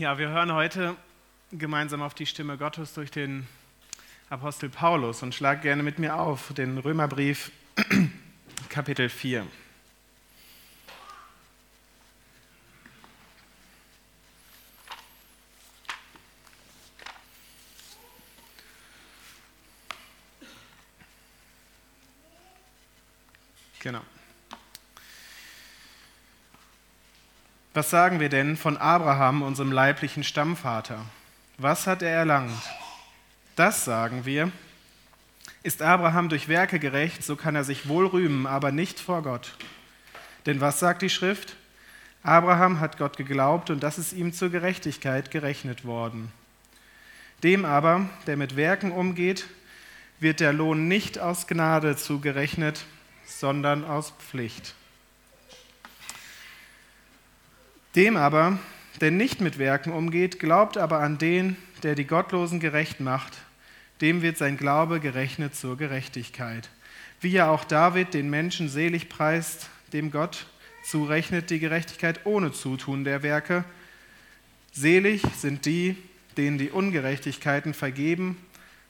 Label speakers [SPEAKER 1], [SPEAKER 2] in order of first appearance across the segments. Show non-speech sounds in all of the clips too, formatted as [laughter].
[SPEAKER 1] Ja, wir hören heute gemeinsam auf die Stimme Gottes durch den Apostel Paulus und schlag gerne mit mir auf den Römerbrief [clears throat] Kapitel 4. Genau. Was sagen wir denn von Abraham, unserem leiblichen Stammvater? Was hat er erlangt? Das sagen wir. Ist Abraham durch Werke gerecht, so kann er sich wohl rühmen, aber nicht vor Gott. Denn was sagt die Schrift? Abraham hat Gott geglaubt und das ist ihm zur Gerechtigkeit gerechnet worden. Dem aber, der mit Werken umgeht, wird der Lohn nicht aus Gnade zugerechnet, sondern aus Pflicht. Dem aber, der nicht mit Werken umgeht, glaubt aber an den, der die Gottlosen gerecht macht, dem wird sein Glaube gerechnet zur Gerechtigkeit. Wie ja auch David den Menschen selig preist, dem Gott zurechnet die Gerechtigkeit ohne Zutun der Werke. Selig sind die, denen die Ungerechtigkeiten vergeben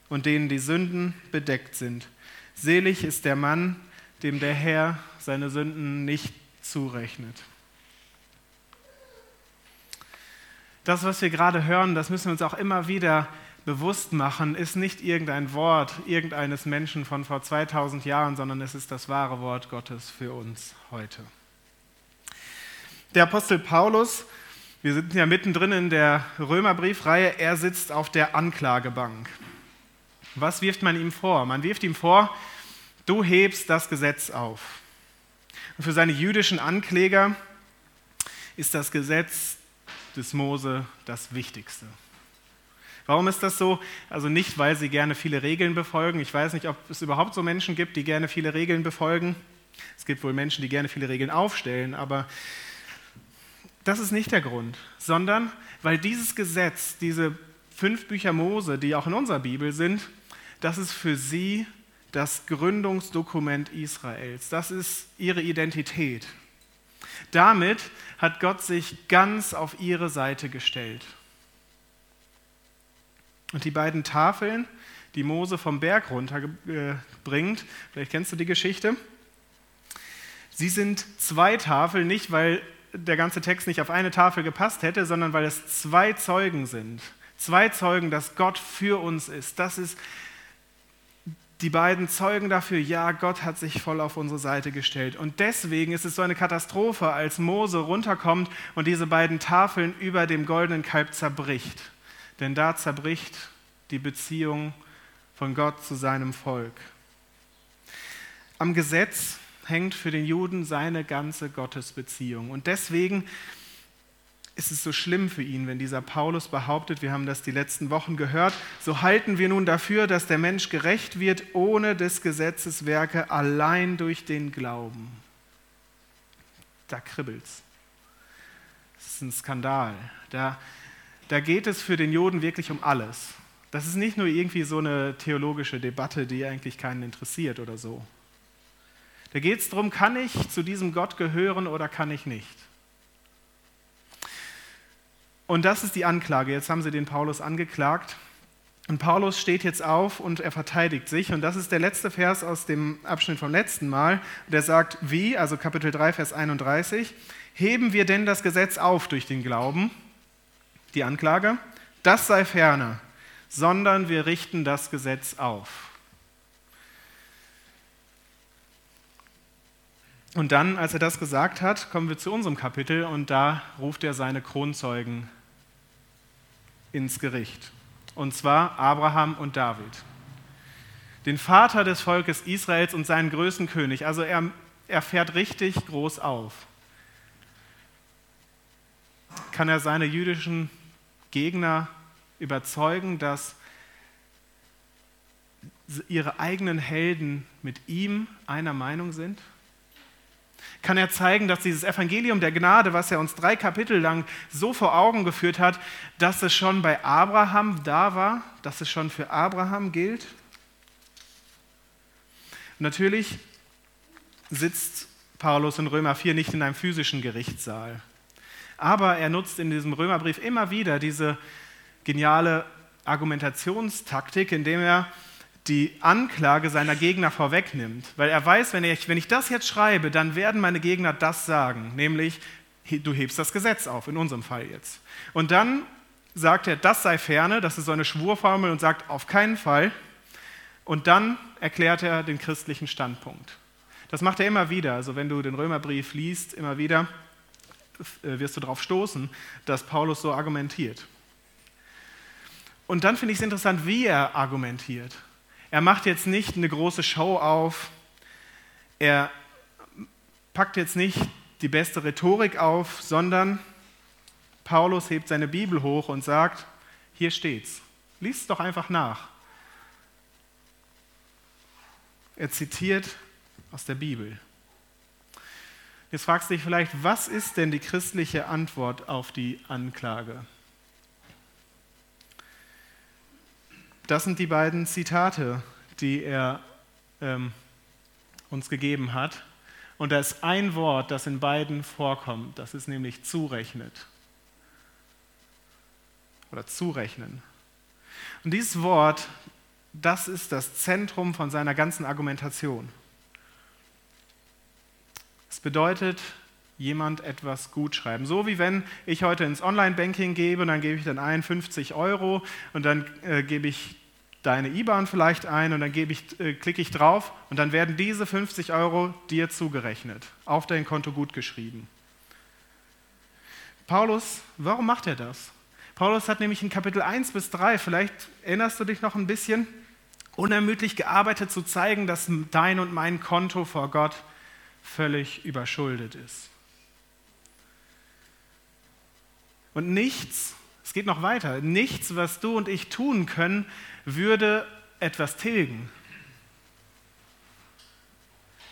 [SPEAKER 1] und denen die Sünden bedeckt sind. Selig ist der Mann, dem der Herr seine Sünden nicht zurechnet. Das, was wir gerade hören, das müssen wir uns auch immer wieder bewusst machen, ist nicht irgendein Wort irgendeines Menschen von vor 2000 Jahren, sondern es ist das wahre Wort Gottes für uns heute. Der Apostel Paulus, wir sind ja mittendrin in der Römerbriefreihe, er sitzt auf der Anklagebank. Was wirft man ihm vor? Man wirft ihm vor, du hebst das Gesetz auf. Und für seine jüdischen Ankläger ist das Gesetz des Mose das Wichtigste. Warum ist das so? Also nicht, weil sie gerne viele Regeln befolgen. Ich weiß nicht, ob es überhaupt so Menschen gibt, die gerne viele Regeln befolgen. Es gibt wohl Menschen, die gerne viele Regeln aufstellen, aber das ist nicht der Grund, sondern weil dieses Gesetz, diese fünf Bücher Mose, die auch in unserer Bibel sind, das ist für sie das Gründungsdokument Israels. Das ist ihre Identität. Damit hat Gott sich ganz auf ihre Seite gestellt. Und die beiden Tafeln, die Mose vom Berg runterbringt, vielleicht kennst du die Geschichte, sie sind zwei Tafeln, nicht weil der ganze Text nicht auf eine Tafel gepasst hätte, sondern weil es zwei Zeugen sind. Zwei Zeugen, dass Gott für uns ist. Das ist die beiden zeugen dafür, ja, Gott hat sich voll auf unsere Seite gestellt. Und deswegen ist es so eine Katastrophe, als Mose runterkommt und diese beiden Tafeln über dem goldenen Kalb zerbricht. Denn da zerbricht die Beziehung von Gott zu seinem Volk. Am Gesetz hängt für den Juden seine ganze Gottesbeziehung. Und deswegen ist es so schlimm für ihn, wenn dieser Paulus behauptet, wir haben das die letzten Wochen gehört, so halten wir nun dafür, dass der Mensch gerecht wird ohne des Gesetzes Werke, allein durch den Glauben. Da kribbelt's. Das ist ein Skandal. Da, da geht es für den Juden wirklich um alles. Das ist nicht nur irgendwie so eine theologische Debatte, die eigentlich keinen interessiert oder so. Da geht es darum, kann ich zu diesem Gott gehören oder kann ich nicht? Und das ist die Anklage. Jetzt haben sie den Paulus angeklagt. Und Paulus steht jetzt auf und er verteidigt sich. Und das ist der letzte Vers aus dem Abschnitt vom letzten Mal. Der sagt, wie, also Kapitel 3, Vers 31, heben wir denn das Gesetz auf durch den Glauben? Die Anklage, das sei ferne, sondern wir richten das Gesetz auf. Und dann, als er das gesagt hat, kommen wir zu unserem Kapitel und da ruft er seine Kronzeugen ins Gericht. Und zwar Abraham und David. Den Vater des Volkes Israels und seinen größten König. Also er, er fährt richtig groß auf. Kann er seine jüdischen Gegner überzeugen, dass ihre eigenen Helden mit ihm einer Meinung sind? Kann er zeigen, dass dieses Evangelium der Gnade, was er uns drei Kapitel lang so vor Augen geführt hat, dass es schon bei Abraham da war, dass es schon für Abraham gilt. Natürlich sitzt Paulus in Römer 4 nicht in einem physischen Gerichtssaal. Aber er nutzt in diesem Römerbrief immer wieder diese geniale Argumentationstaktik, indem er die Anklage seiner Gegner vorwegnimmt. Weil er weiß, wenn ich, wenn ich das jetzt schreibe, dann werden meine Gegner das sagen, nämlich du hebst das Gesetz auf, in unserem Fall jetzt. Und dann sagt er, das sei ferne, das ist so eine Schwurformel und sagt auf keinen Fall. Und dann erklärt er den christlichen Standpunkt. Das macht er immer wieder. Also wenn du den Römerbrief liest, immer wieder äh, wirst du darauf stoßen, dass Paulus so argumentiert. Und dann finde ich es interessant, wie er argumentiert. Er macht jetzt nicht eine große Show auf, er packt jetzt nicht die beste Rhetorik auf, sondern Paulus hebt seine Bibel hoch und sagt, hier steht's. Lies es doch einfach nach. Er zitiert aus der Bibel. Jetzt fragst du dich vielleicht, was ist denn die christliche Antwort auf die Anklage? Das sind die beiden Zitate, die er ähm, uns gegeben hat. Und da ist ein Wort, das in beiden vorkommt. Das ist nämlich zurechnet. Oder zurechnen. Und dieses Wort, das ist das Zentrum von seiner ganzen Argumentation. Es bedeutet, jemand etwas gut schreiben. So wie wenn ich heute ins Online-Banking gebe und dann gebe ich dann ein 50 Euro und dann äh, gebe ich deine IBAN vielleicht ein und dann ich, äh, klicke ich drauf und dann werden diese 50 Euro dir zugerechnet, auf dein Konto gut geschrieben. Paulus, warum macht er das? Paulus hat nämlich in Kapitel 1 bis 3, vielleicht erinnerst du dich noch ein bisschen, unermüdlich gearbeitet zu zeigen, dass dein und mein Konto vor Gott völlig überschuldet ist. Und nichts, es geht noch weiter, nichts, was du und ich tun können, würde etwas tilgen.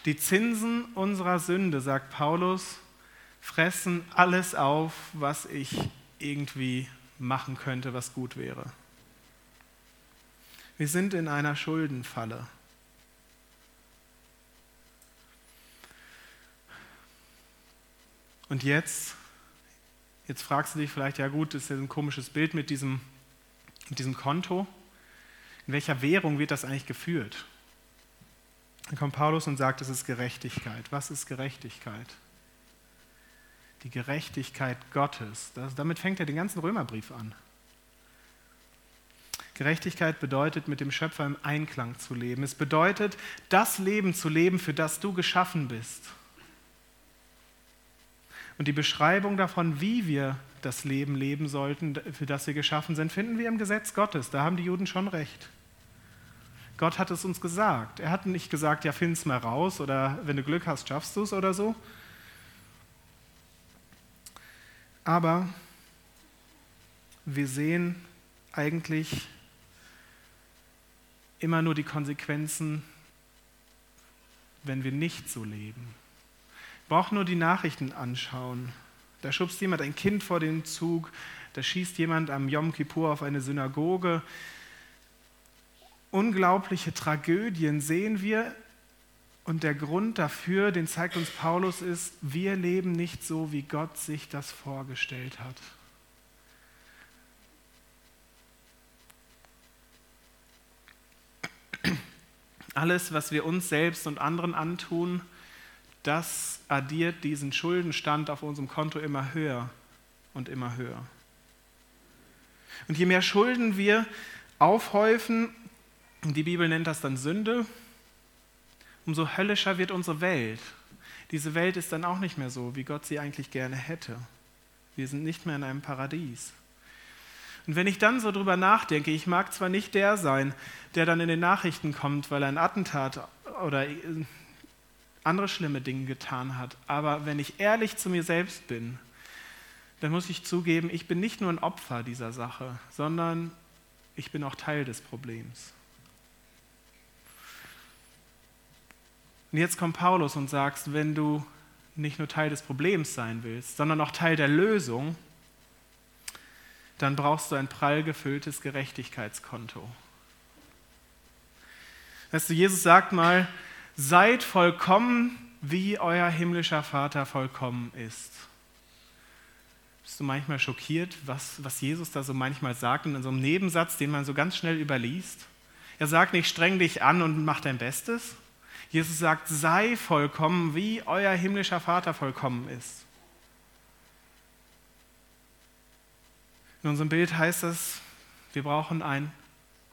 [SPEAKER 1] Die Zinsen unserer Sünde, sagt Paulus, fressen alles auf, was ich irgendwie machen könnte, was gut wäre. Wir sind in einer Schuldenfalle. Und jetzt, jetzt fragst du dich vielleicht, ja gut, das ist ja ein komisches Bild mit diesem, mit diesem Konto. In welcher Währung wird das eigentlich geführt? Dann kommt Paulus und sagt, es ist Gerechtigkeit. Was ist Gerechtigkeit? Die Gerechtigkeit Gottes. Das, damit fängt er den ganzen Römerbrief an. Gerechtigkeit bedeutet, mit dem Schöpfer im Einklang zu leben. Es bedeutet, das Leben zu leben, für das du geschaffen bist. Und die Beschreibung davon, wie wir das Leben leben sollten, für das wir geschaffen sind, finden wir im Gesetz Gottes. Da haben die Juden schon recht. Gott hat es uns gesagt. Er hat nicht gesagt, ja, find's mal raus oder wenn du Glück hast, schaffst du es oder so. Aber wir sehen eigentlich immer nur die Konsequenzen, wenn wir nicht so leben braucht nur die Nachrichten anschauen. Da schubst jemand ein Kind vor den Zug, da schießt jemand am Yom Kippur auf eine Synagoge. Unglaubliche Tragödien sehen wir und der Grund dafür, den zeigt uns Paulus, ist, wir leben nicht so, wie Gott sich das vorgestellt hat. Alles, was wir uns selbst und anderen antun, das addiert diesen Schuldenstand auf unserem Konto immer höher und immer höher. Und je mehr Schulden wir aufhäufen, die Bibel nennt das dann Sünde, umso höllischer wird unsere Welt. Diese Welt ist dann auch nicht mehr so, wie Gott sie eigentlich gerne hätte. Wir sind nicht mehr in einem Paradies. Und wenn ich dann so drüber nachdenke, ich mag zwar nicht der sein, der dann in den Nachrichten kommt, weil er ein Attentat oder andere schlimme Dinge getan hat. Aber wenn ich ehrlich zu mir selbst bin, dann muss ich zugeben, ich bin nicht nur ein Opfer dieser Sache, sondern ich bin auch Teil des Problems. Und jetzt kommt Paulus und sagt, wenn du nicht nur Teil des Problems sein willst, sondern auch Teil der Lösung, dann brauchst du ein prall gefülltes Gerechtigkeitskonto. Weißt du, Jesus sagt mal, seid vollkommen, wie euer himmlischer Vater vollkommen ist. Bist du manchmal schockiert, was, was Jesus da so manchmal sagt in so einem Nebensatz, den man so ganz schnell überliest? Er sagt nicht, streng dich an und mach dein Bestes. Jesus sagt, sei vollkommen, wie euer himmlischer Vater vollkommen ist. In unserem Bild heißt es, wir brauchen ein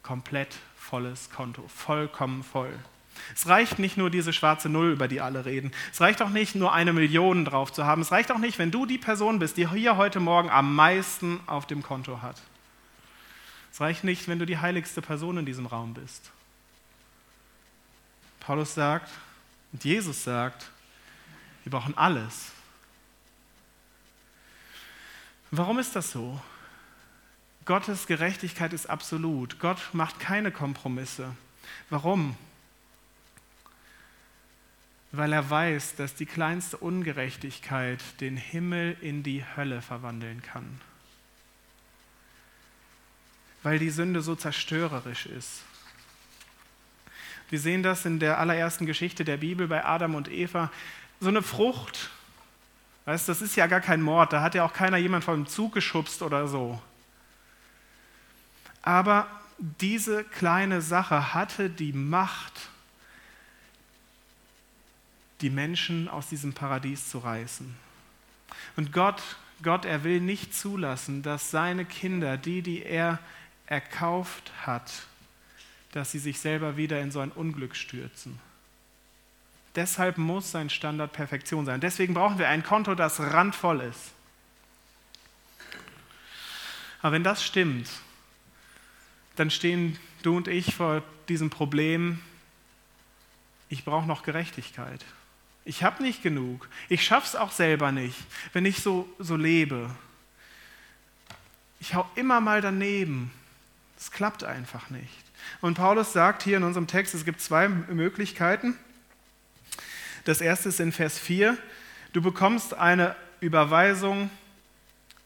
[SPEAKER 1] komplett volles Konto, vollkommen voll. Es reicht nicht nur diese schwarze Null, über die alle reden. Es reicht auch nicht nur eine Million drauf zu haben. Es reicht auch nicht, wenn du die Person bist, die hier heute Morgen am meisten auf dem Konto hat. Es reicht nicht, wenn du die heiligste Person in diesem Raum bist. Paulus sagt und Jesus sagt, wir brauchen alles. Warum ist das so? Gottes Gerechtigkeit ist absolut. Gott macht keine Kompromisse. Warum? Weil er weiß, dass die kleinste Ungerechtigkeit den Himmel in die Hölle verwandeln kann. Weil die Sünde so zerstörerisch ist. Wir sehen das in der allerersten Geschichte der Bibel bei Adam und Eva. So eine Frucht, weißt, das ist ja gar kein Mord, da hat ja auch keiner jemand vom Zug geschubst oder so. Aber diese kleine Sache hatte die Macht, die Menschen aus diesem Paradies zu reißen. Und Gott, Gott, er will nicht zulassen, dass seine Kinder, die, die er erkauft hat, dass sie sich selber wieder in so ein Unglück stürzen. Deshalb muss sein Standard Perfektion sein. Deswegen brauchen wir ein Konto, das randvoll ist. Aber wenn das stimmt, dann stehen du und ich vor diesem Problem, ich brauche noch Gerechtigkeit. Ich habe nicht genug. Ich schaffe es auch selber nicht, wenn ich so, so lebe. Ich hau immer mal daneben. Es klappt einfach nicht. Und Paulus sagt hier in unserem Text, es gibt zwei Möglichkeiten. Das erste ist in Vers 4, du bekommst eine Überweisung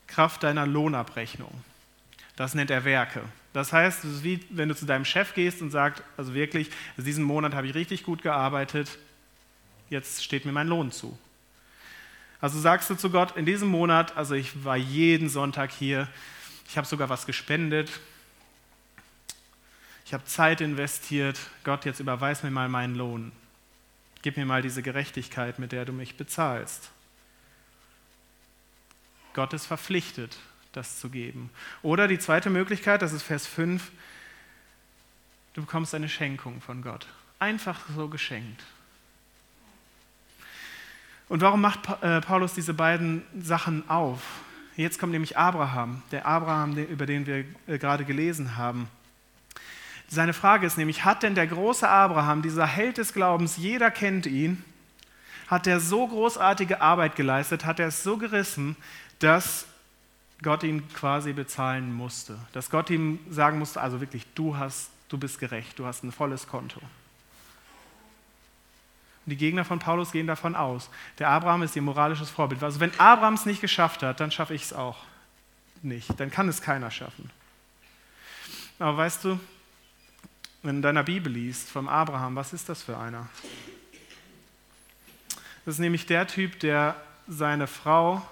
[SPEAKER 1] Kraft deiner Lohnabrechnung. Das nennt er Werke. Das heißt, es ist wie wenn du zu deinem Chef gehst und sagst, also wirklich, diesen Monat habe ich richtig gut gearbeitet, jetzt steht mir mein Lohn zu. Also sagst du zu Gott, in diesem Monat, also ich war jeden Sonntag hier, ich habe sogar was gespendet, ich habe Zeit investiert, Gott, jetzt überweis mir mal meinen Lohn. Gib mir mal diese Gerechtigkeit, mit der du mich bezahlst. Gott ist verpflichtet, das zu geben. Oder die zweite Möglichkeit, das ist Vers 5, du bekommst eine Schenkung von Gott. Einfach so geschenkt. Und warum macht äh, Paulus diese beiden Sachen auf? Jetzt kommt nämlich Abraham, der Abraham, über den wir äh, gerade gelesen haben. Seine Frage ist nämlich, hat denn der große Abraham, dieser Held des Glaubens, jeder kennt ihn, hat er so großartige Arbeit geleistet, hat er es so gerissen, dass Gott ihn quasi bezahlen musste. Dass Gott ihm sagen musste, also wirklich, du hast, du bist gerecht, du hast ein volles Konto. Und die Gegner von Paulus gehen davon aus, der Abraham ist ihr moralisches Vorbild. Also wenn Abraham es nicht geschafft hat, dann schaffe ich es auch nicht. Dann kann es keiner schaffen. Aber weißt du, wenn du in deiner Bibel liest vom Abraham, was ist das für einer? Das ist nämlich der Typ, der seine Frau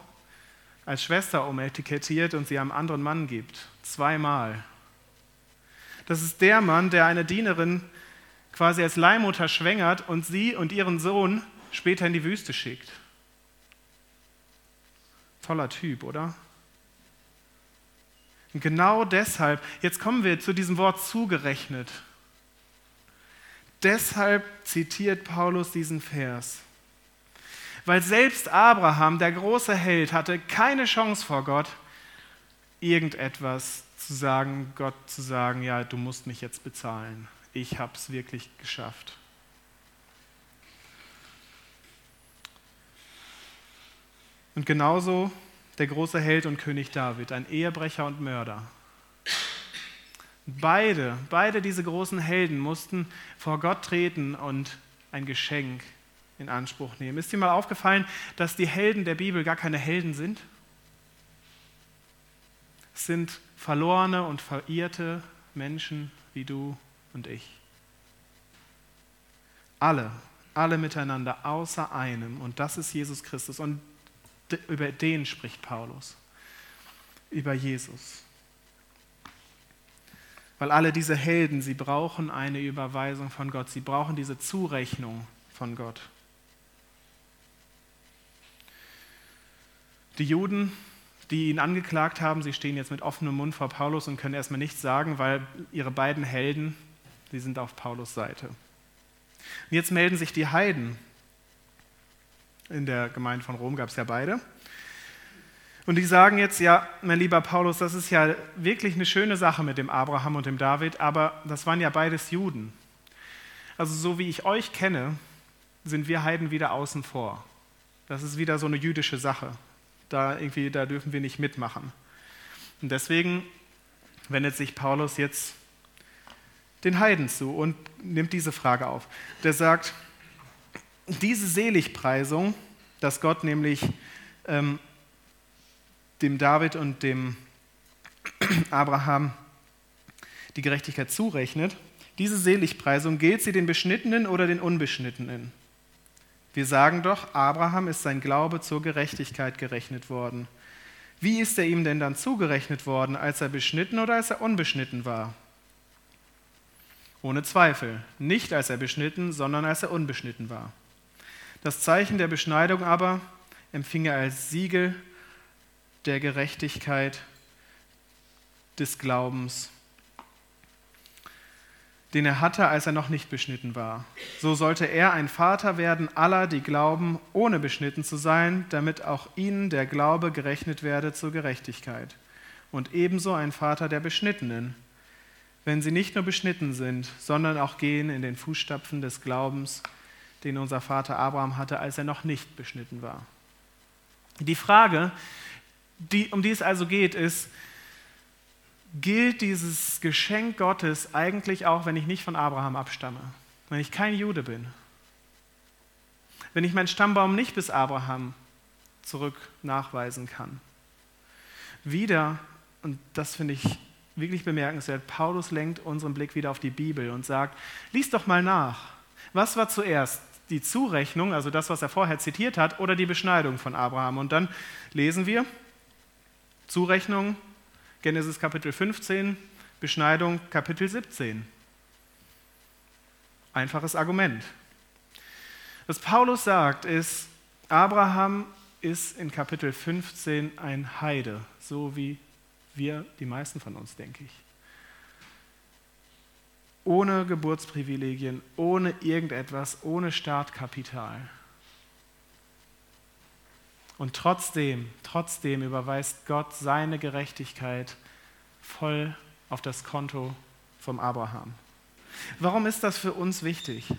[SPEAKER 1] als Schwester umetikettiert und sie einem anderen Mann gibt. Zweimal. Das ist der Mann, der eine Dienerin quasi als Leihmutter schwängert und sie und ihren Sohn später in die Wüste schickt. Toller Typ, oder? Und genau deshalb, jetzt kommen wir zu diesem Wort zugerechnet. Deshalb zitiert Paulus diesen Vers weil selbst Abraham, der große Held, hatte keine Chance vor Gott, irgendetwas zu sagen, Gott zu sagen, ja, du musst mich jetzt bezahlen. Ich habe es wirklich geschafft. Und genauso der große Held und König David, ein Ehebrecher und Mörder. Beide, beide diese großen Helden mussten vor Gott treten und ein Geschenk in Anspruch nehmen. Ist dir mal aufgefallen, dass die Helden der Bibel gar keine Helden sind? Es sind verlorene und verirrte Menschen wie du und ich. Alle, alle miteinander, außer einem. Und das ist Jesus Christus. Und über den spricht Paulus. über Jesus. Weil alle diese Helden, sie brauchen eine Überweisung von Gott, sie brauchen diese Zurechnung von Gott. Die Juden, die ihn angeklagt haben, sie stehen jetzt mit offenem Mund vor Paulus und können erstmal nichts sagen, weil ihre beiden Helden, die sind auf Paulus Seite. Und jetzt melden sich die Heiden. In der Gemeinde von Rom gab es ja beide. Und die sagen jetzt, ja, mein lieber Paulus, das ist ja wirklich eine schöne Sache mit dem Abraham und dem David, aber das waren ja beides Juden. Also so wie ich euch kenne, sind wir Heiden wieder außen vor. Das ist wieder so eine jüdische Sache. Da, irgendwie, da dürfen wir nicht mitmachen. Und deswegen wendet sich Paulus jetzt den Heiden zu und nimmt diese Frage auf. Der sagt, diese Seligpreisung, dass Gott nämlich ähm, dem David und dem Abraham die Gerechtigkeit zurechnet, diese Seligpreisung gilt sie den Beschnittenen oder den Unbeschnittenen? Wir sagen doch, Abraham ist sein Glaube zur Gerechtigkeit gerechnet worden. Wie ist er ihm denn dann zugerechnet worden, als er beschnitten oder als er unbeschnitten war? Ohne Zweifel, nicht als er beschnitten, sondern als er unbeschnitten war. Das Zeichen der Beschneidung aber empfing er als Siegel der Gerechtigkeit des Glaubens den er hatte, als er noch nicht beschnitten war. So sollte er ein Vater werden aller, die glauben, ohne beschnitten zu sein, damit auch ihnen der Glaube gerechnet werde zur Gerechtigkeit. Und ebenso ein Vater der Beschnittenen, wenn sie nicht nur beschnitten sind, sondern auch gehen in den Fußstapfen des Glaubens, den unser Vater Abraham hatte, als er noch nicht beschnitten war. Die Frage, die, um die es also geht, ist, gilt dieses Geschenk Gottes eigentlich auch, wenn ich nicht von Abraham abstamme, wenn ich kein Jude bin, wenn ich meinen Stammbaum nicht bis Abraham zurück nachweisen kann. Wieder, und das finde ich wirklich bemerkenswert, Paulus lenkt unseren Blick wieder auf die Bibel und sagt, lies doch mal nach. Was war zuerst? Die Zurechnung, also das, was er vorher zitiert hat, oder die Beschneidung von Abraham? Und dann lesen wir, Zurechnung Genesis Kapitel 15, Beschneidung Kapitel 17. Einfaches Argument. Was Paulus sagt, ist, Abraham ist in Kapitel 15 ein Heide, so wie wir, die meisten von uns, denke ich. Ohne Geburtsprivilegien, ohne irgendetwas, ohne Startkapital. Und trotzdem, trotzdem überweist Gott seine Gerechtigkeit voll auf das Konto vom Abraham. Warum ist das für uns wichtig?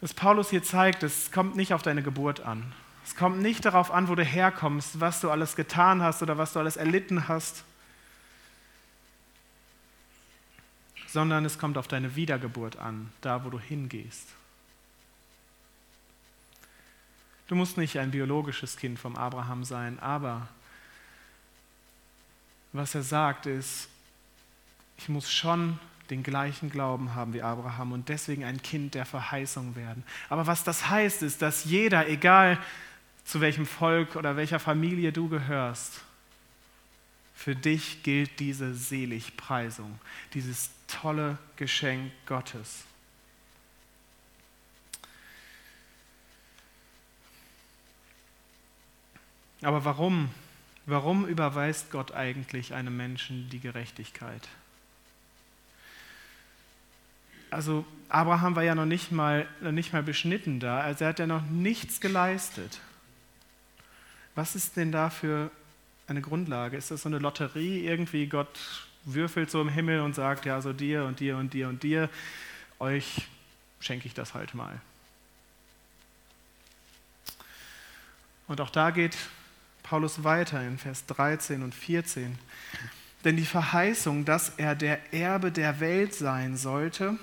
[SPEAKER 1] Was Paulus hier zeigt, es kommt nicht auf deine Geburt an. Es kommt nicht darauf an, wo du herkommst, was du alles getan hast oder was du alles erlitten hast, sondern es kommt auf deine Wiedergeburt an, da wo du hingehst. Du musst nicht ein biologisches Kind vom Abraham sein, aber was er sagt ist, ich muss schon den gleichen Glauben haben wie Abraham und deswegen ein Kind der Verheißung werden. Aber was das heißt, ist, dass jeder, egal zu welchem Volk oder welcher Familie du gehörst, für dich gilt diese Seligpreisung, dieses tolle Geschenk Gottes. Aber warum? Warum überweist Gott eigentlich einem Menschen die Gerechtigkeit? Also Abraham war ja noch nicht mal, noch nicht mal beschnitten da, also er hat ja noch nichts geleistet. Was ist denn da für eine Grundlage? Ist das so eine Lotterie? Irgendwie Gott würfelt so im Himmel und sagt, ja, so dir und dir und dir und dir, euch schenke ich das halt mal. Und auch da geht Paulus weiter in Vers 13 und 14. Denn die Verheißung, dass er der Erbe der Welt sein sollte,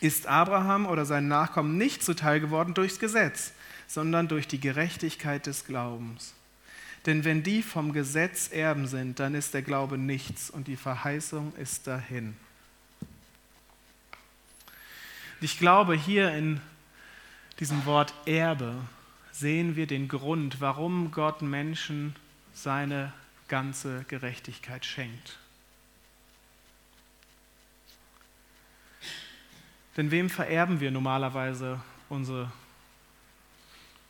[SPEAKER 1] ist Abraham oder seinen Nachkommen nicht zuteil geworden durchs Gesetz, sondern durch die Gerechtigkeit des Glaubens. Denn wenn die vom Gesetz Erben sind, dann ist der Glaube nichts und die Verheißung ist dahin. Ich glaube, hier in diesem Wort Erbe sehen wir den Grund, warum Gott Menschen seine ganze Gerechtigkeit schenkt. Denn wem vererben wir normalerweise unsere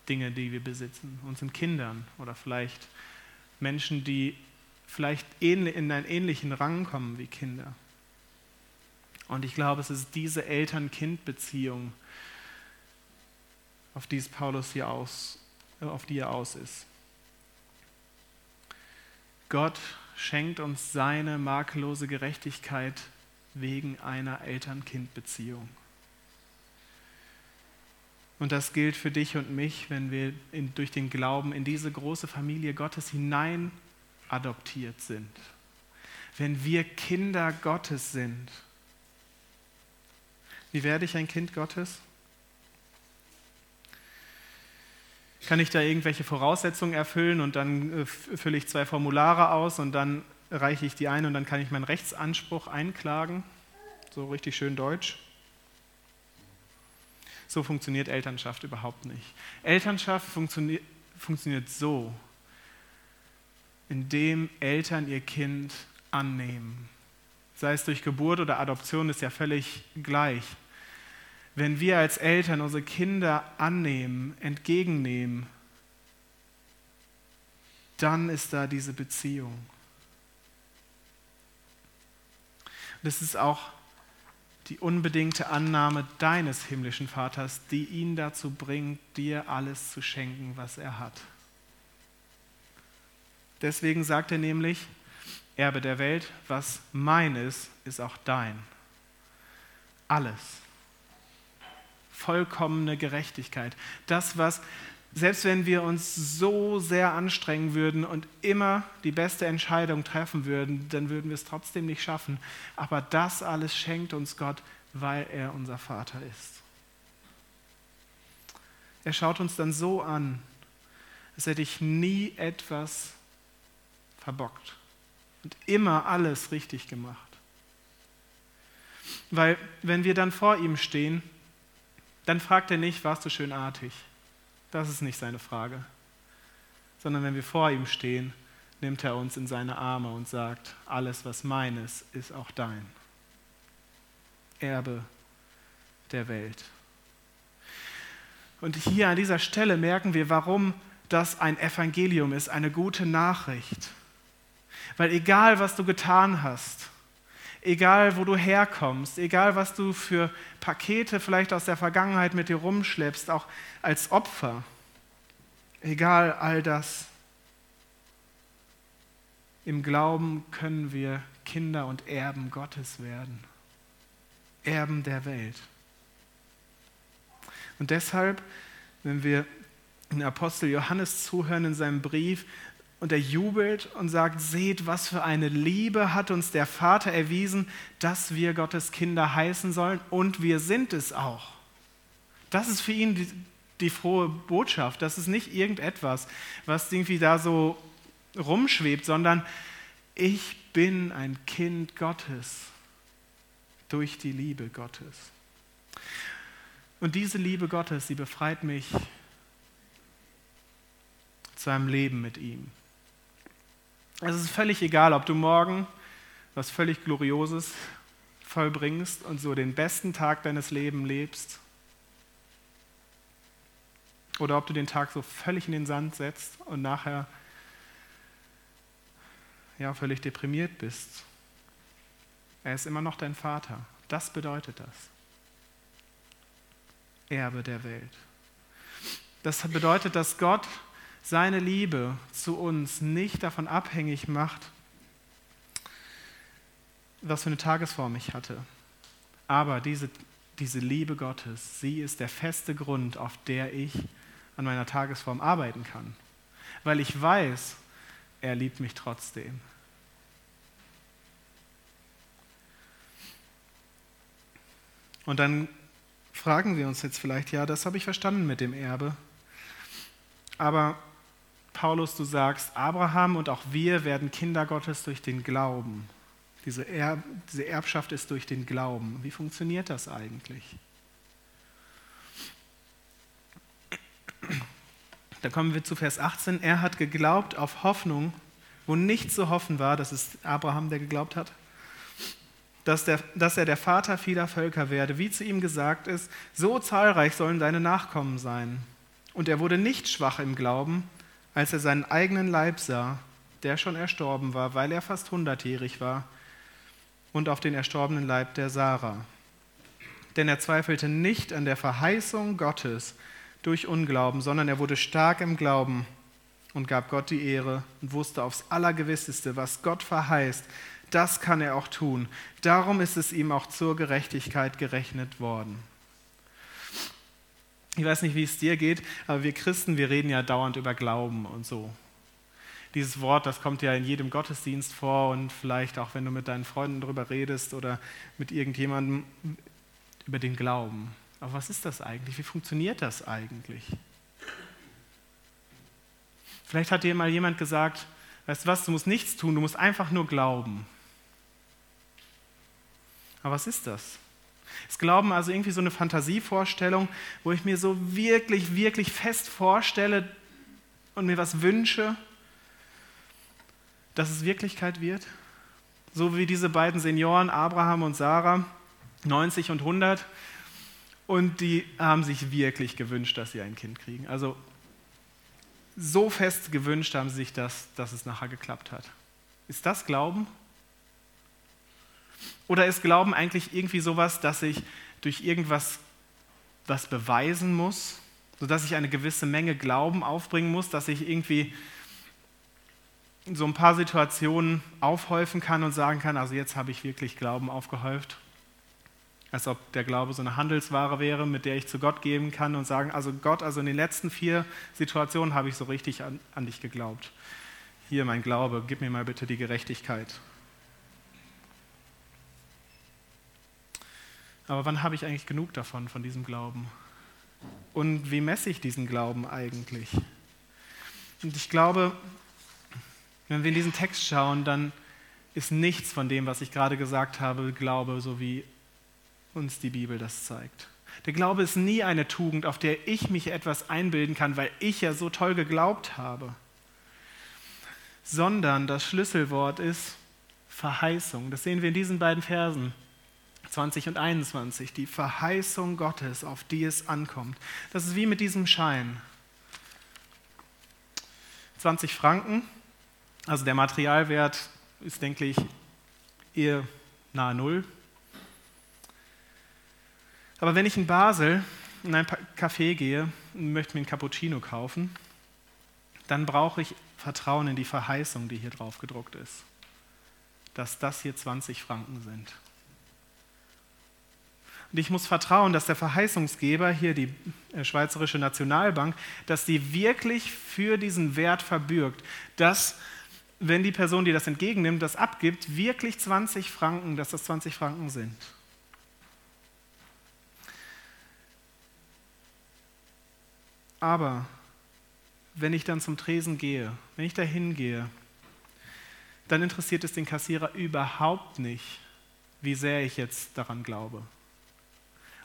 [SPEAKER 1] Dinge, die wir besitzen? Unseren Kindern oder vielleicht Menschen, die vielleicht in einen ähnlichen Rang kommen wie Kinder. Und ich glaube, es ist diese Eltern-Kind-Beziehung, auf die es Paulus hier aus, auf die er aus ist. Gott schenkt uns seine makellose Gerechtigkeit wegen einer Eltern-Kind-Beziehung. Und das gilt für dich und mich, wenn wir in, durch den Glauben in diese große Familie Gottes hinein adoptiert sind. Wenn wir Kinder Gottes sind. Wie werde ich ein Kind Gottes? Kann ich da irgendwelche Voraussetzungen erfüllen und dann äh, fülle ich zwei Formulare aus und dann reiche ich die ein und dann kann ich meinen Rechtsanspruch einklagen? So richtig schön deutsch. So funktioniert Elternschaft überhaupt nicht. Elternschaft funktioniert, funktioniert so, indem Eltern ihr Kind annehmen. Sei es durch Geburt oder Adoption, ist ja völlig gleich. Wenn wir als Eltern unsere Kinder annehmen, entgegennehmen, dann ist da diese Beziehung. Das ist auch die unbedingte Annahme deines himmlischen Vaters, die ihn dazu bringt, dir alles zu schenken, was er hat. Deswegen sagt er nämlich, Erbe der Welt, was mein ist, ist auch dein. Alles. Vollkommene Gerechtigkeit. Das, was, selbst wenn wir uns so sehr anstrengen würden und immer die beste Entscheidung treffen würden, dann würden wir es trotzdem nicht schaffen. Aber das alles schenkt uns Gott, weil er unser Vater ist. Er schaut uns dann so an, als hätte ich nie etwas verbockt und immer alles richtig gemacht. Weil wenn wir dann vor ihm stehen, dann fragt er nicht, warst du schön artig? Das ist nicht seine Frage. Sondern wenn wir vor ihm stehen, nimmt er uns in seine Arme und sagt, alles, was meines, ist auch dein. Erbe der Welt. Und hier an dieser Stelle merken wir, warum das ein Evangelium ist, eine gute Nachricht. Weil egal, was du getan hast, egal, wo du herkommst, egal, was du für Pakete vielleicht aus der Vergangenheit mit dir rumschleppst, auch als Opfer, egal all das, im Glauben können wir Kinder und Erben Gottes werden. Erben der Welt. Und deshalb, wenn wir den Apostel Johannes zuhören in seinem Brief, und er jubelt und sagt, seht, was für eine Liebe hat uns der Vater erwiesen, dass wir Gottes Kinder heißen sollen und wir sind es auch. Das ist für ihn die, die frohe Botschaft. Das ist nicht irgendetwas, was irgendwie da so rumschwebt, sondern ich bin ein Kind Gottes durch die Liebe Gottes. Und diese Liebe Gottes, sie befreit mich zu einem Leben mit ihm. Es ist völlig egal, ob du morgen was völlig Glorioses vollbringst und so den besten Tag deines Lebens lebst. Oder ob du den Tag so völlig in den Sand setzt und nachher ja, völlig deprimiert bist er ist immer noch dein Vater. Das bedeutet das. Erbe der Welt. Das bedeutet, dass Gott seine Liebe zu uns nicht davon abhängig macht, was für eine Tagesform ich hatte. Aber diese, diese Liebe Gottes, sie ist der feste Grund, auf der ich an meiner Tagesform arbeiten kann. Weil ich weiß, er liebt mich trotzdem. Und dann fragen wir uns jetzt vielleicht, ja, das habe ich verstanden mit dem Erbe. Aber Paulus, du sagst, Abraham und auch wir werden Kinder Gottes durch den Glauben. Diese, Erb, diese Erbschaft ist durch den Glauben. Wie funktioniert das eigentlich? Da kommen wir zu Vers 18. Er hat geglaubt auf Hoffnung, wo nicht zu hoffen war, das ist Abraham, der geglaubt hat, dass, der, dass er der Vater vieler Völker werde, wie zu ihm gesagt ist, so zahlreich sollen deine Nachkommen sein. Und er wurde nicht schwach im Glauben, als er seinen eigenen Leib sah, der schon erstorben war, weil er fast hundertjährig war, und auf den erstorbenen Leib der Sarah. Denn er zweifelte nicht an der Verheißung Gottes durch Unglauben, sondern er wurde stark im Glauben und gab Gott die Ehre und wusste aufs Allergewisseste, was Gott verheißt, das kann er auch tun. Darum ist es ihm auch zur Gerechtigkeit gerechnet worden. Ich weiß nicht, wie es dir geht, aber wir Christen, wir reden ja dauernd über Glauben und so. Dieses Wort, das kommt ja in jedem Gottesdienst vor und vielleicht auch, wenn du mit deinen Freunden darüber redest oder mit irgendjemandem über den Glauben. Aber was ist das eigentlich? Wie funktioniert das eigentlich? Vielleicht hat dir mal jemand gesagt, weißt du was, du musst nichts tun, du musst einfach nur glauben. Aber was ist das? Ist Glauben also irgendwie so eine Fantasievorstellung, wo ich mir so wirklich, wirklich fest vorstelle und mir was wünsche, dass es Wirklichkeit wird? So wie diese beiden Senioren, Abraham und Sarah, 90 und 100, und die haben sich wirklich gewünscht, dass sie ein Kind kriegen. Also so fest gewünscht haben sie sich das, dass es nachher geklappt hat. Ist das Glauben? Oder ist Glauben eigentlich irgendwie sowas, dass ich durch irgendwas was beweisen muss, sodass ich eine gewisse Menge Glauben aufbringen muss, dass ich irgendwie so ein paar Situationen aufhäufen kann und sagen kann, also jetzt habe ich wirklich Glauben aufgehäuft als ob der Glaube so eine Handelsware wäre, mit der ich zu Gott geben kann und sagen, also Gott, also in den letzten vier Situationen habe ich so richtig an, an dich geglaubt. Hier mein Glaube, gib mir mal bitte die Gerechtigkeit. Aber wann habe ich eigentlich genug davon, von diesem Glauben? Und wie messe ich diesen Glauben eigentlich? Und ich glaube, wenn wir in diesen Text schauen, dann ist nichts von dem, was ich gerade gesagt habe, Glaube, so wie uns die Bibel das zeigt. Der Glaube ist nie eine Tugend, auf der ich mich etwas einbilden kann, weil ich ja so toll geglaubt habe, sondern das Schlüsselwort ist Verheißung. Das sehen wir in diesen beiden Versen. 20 und 21, die Verheißung Gottes, auf die es ankommt. Das ist wie mit diesem Schein. 20 Franken, also der Materialwert ist, denke ich, eher nahe Null, aber wenn ich in Basel in ein Café gehe und möchte mir einen Cappuccino kaufen, dann brauche ich Vertrauen in die Verheißung, die hier drauf gedruckt ist, dass das hier 20 Franken sind. Und ich muss vertrauen, dass der Verheißungsgeber, hier die äh, Schweizerische Nationalbank, dass die wirklich für diesen Wert verbürgt, dass, wenn die Person, die das entgegennimmt, das abgibt, wirklich 20 Franken, dass das 20 Franken sind. Aber wenn ich dann zum Tresen gehe, wenn ich da hingehe, dann interessiert es den Kassierer überhaupt nicht, wie sehr ich jetzt daran glaube.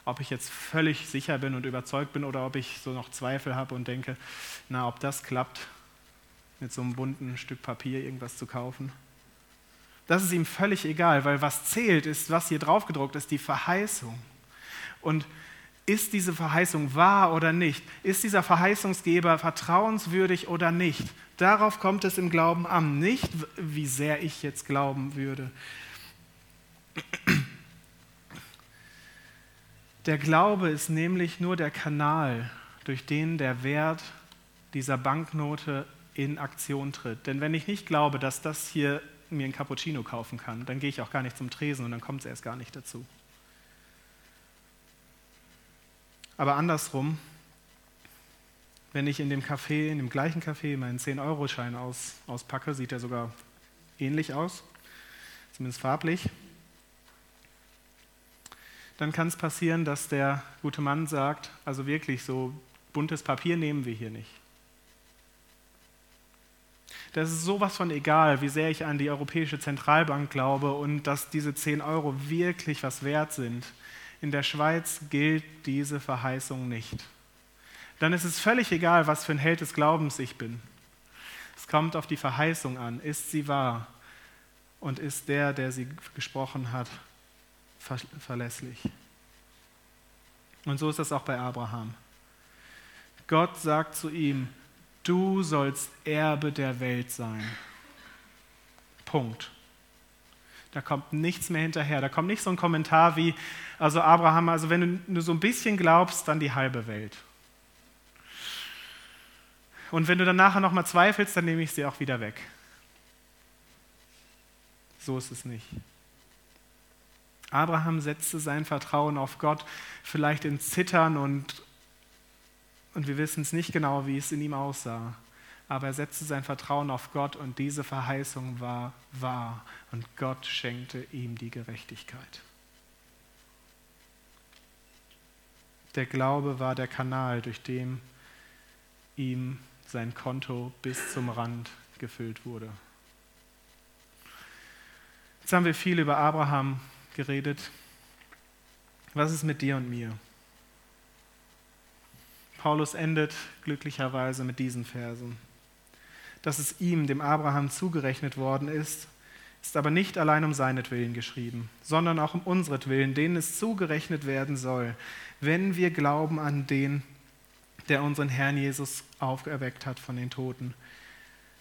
[SPEAKER 1] Ob ich jetzt völlig sicher bin und überzeugt bin oder ob ich so noch Zweifel habe und denke, na, ob das klappt, mit so einem bunten Stück Papier irgendwas zu kaufen. Das ist ihm völlig egal, weil was zählt ist, was hier drauf gedruckt ist, die Verheißung. Und ist diese Verheißung wahr oder nicht? Ist dieser Verheißungsgeber vertrauenswürdig oder nicht? Darauf kommt es im Glauben an, nicht wie sehr ich jetzt glauben würde. Der Glaube ist nämlich nur der Kanal, durch den der Wert dieser Banknote in Aktion tritt. Denn wenn ich nicht glaube, dass das hier mir ein Cappuccino kaufen kann, dann gehe ich auch gar nicht zum Tresen und dann kommt es erst gar nicht dazu. Aber andersrum, wenn ich in dem Café, in dem gleichen Café meinen 10-Euro-Schein aus, auspacke, sieht er sogar ähnlich aus, zumindest farblich, dann kann es passieren, dass der gute Mann sagt, also wirklich so buntes Papier nehmen wir hier nicht. Das ist sowas von egal, wie sehr ich an die Europäische Zentralbank glaube und dass diese 10 Euro wirklich was wert sind. In der Schweiz gilt diese Verheißung nicht. dann ist es völlig egal, was für ein Held des Glaubens ich bin. Es kommt auf die Verheißung an. Ist sie wahr? Und ist der, der sie gesprochen hat, verlässlich? Und so ist das auch bei Abraham. Gott sagt zu ihm, du sollst Erbe der Welt sein. Punkt. Da kommt nichts mehr hinterher. Da kommt nicht so ein Kommentar wie, also Abraham, also wenn du nur so ein bisschen glaubst, dann die halbe Welt. Und wenn du dann nachher nochmal zweifelst, dann nehme ich sie auch wieder weg. So ist es nicht. Abraham setzte sein Vertrauen auf Gott vielleicht in Zittern und, und wir wissen es nicht genau, wie es in ihm aussah. Aber er setzte sein Vertrauen auf Gott und diese Verheißung war wahr und Gott schenkte ihm die Gerechtigkeit. Der Glaube war der Kanal, durch den ihm sein Konto bis zum Rand gefüllt wurde. Jetzt haben wir viel über Abraham geredet. Was ist mit dir und mir? Paulus endet glücklicherweise mit diesen Versen. Dass es ihm, dem Abraham, zugerechnet worden ist, ist aber nicht allein um seinetwillen geschrieben, sondern auch um unsretwillen, denen es zugerechnet werden soll, wenn wir glauben an den, der unseren Herrn Jesus auferweckt hat von den Toten,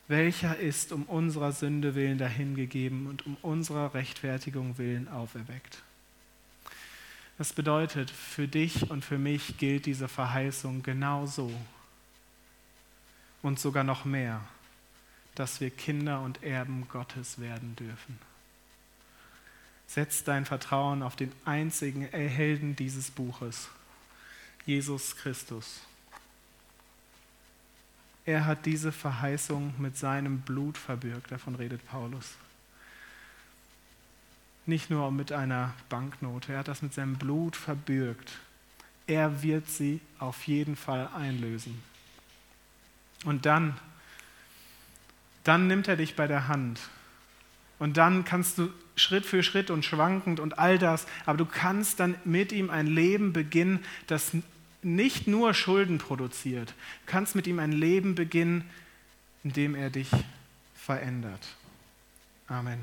[SPEAKER 1] welcher ist um unserer Sünde willen dahingegeben und um unserer Rechtfertigung willen auferweckt. Das bedeutet, für dich und für mich gilt diese Verheißung genauso und sogar noch mehr, dass wir Kinder und Erben Gottes werden dürfen. Setz dein Vertrauen auf den einzigen Helden dieses Buches, Jesus Christus. Er hat diese Verheißung mit seinem Blut verbürgt, davon redet Paulus. Nicht nur mit einer Banknote, er hat das mit seinem Blut verbürgt. Er wird sie auf jeden Fall einlösen. Und dann, dann nimmt er dich bei der Hand. Und dann kannst du Schritt für Schritt und schwankend und all das, aber du kannst dann mit ihm ein Leben beginnen, das nicht nur Schulden produziert. Du kannst mit ihm ein Leben beginnen, in dem er dich verändert. Amen.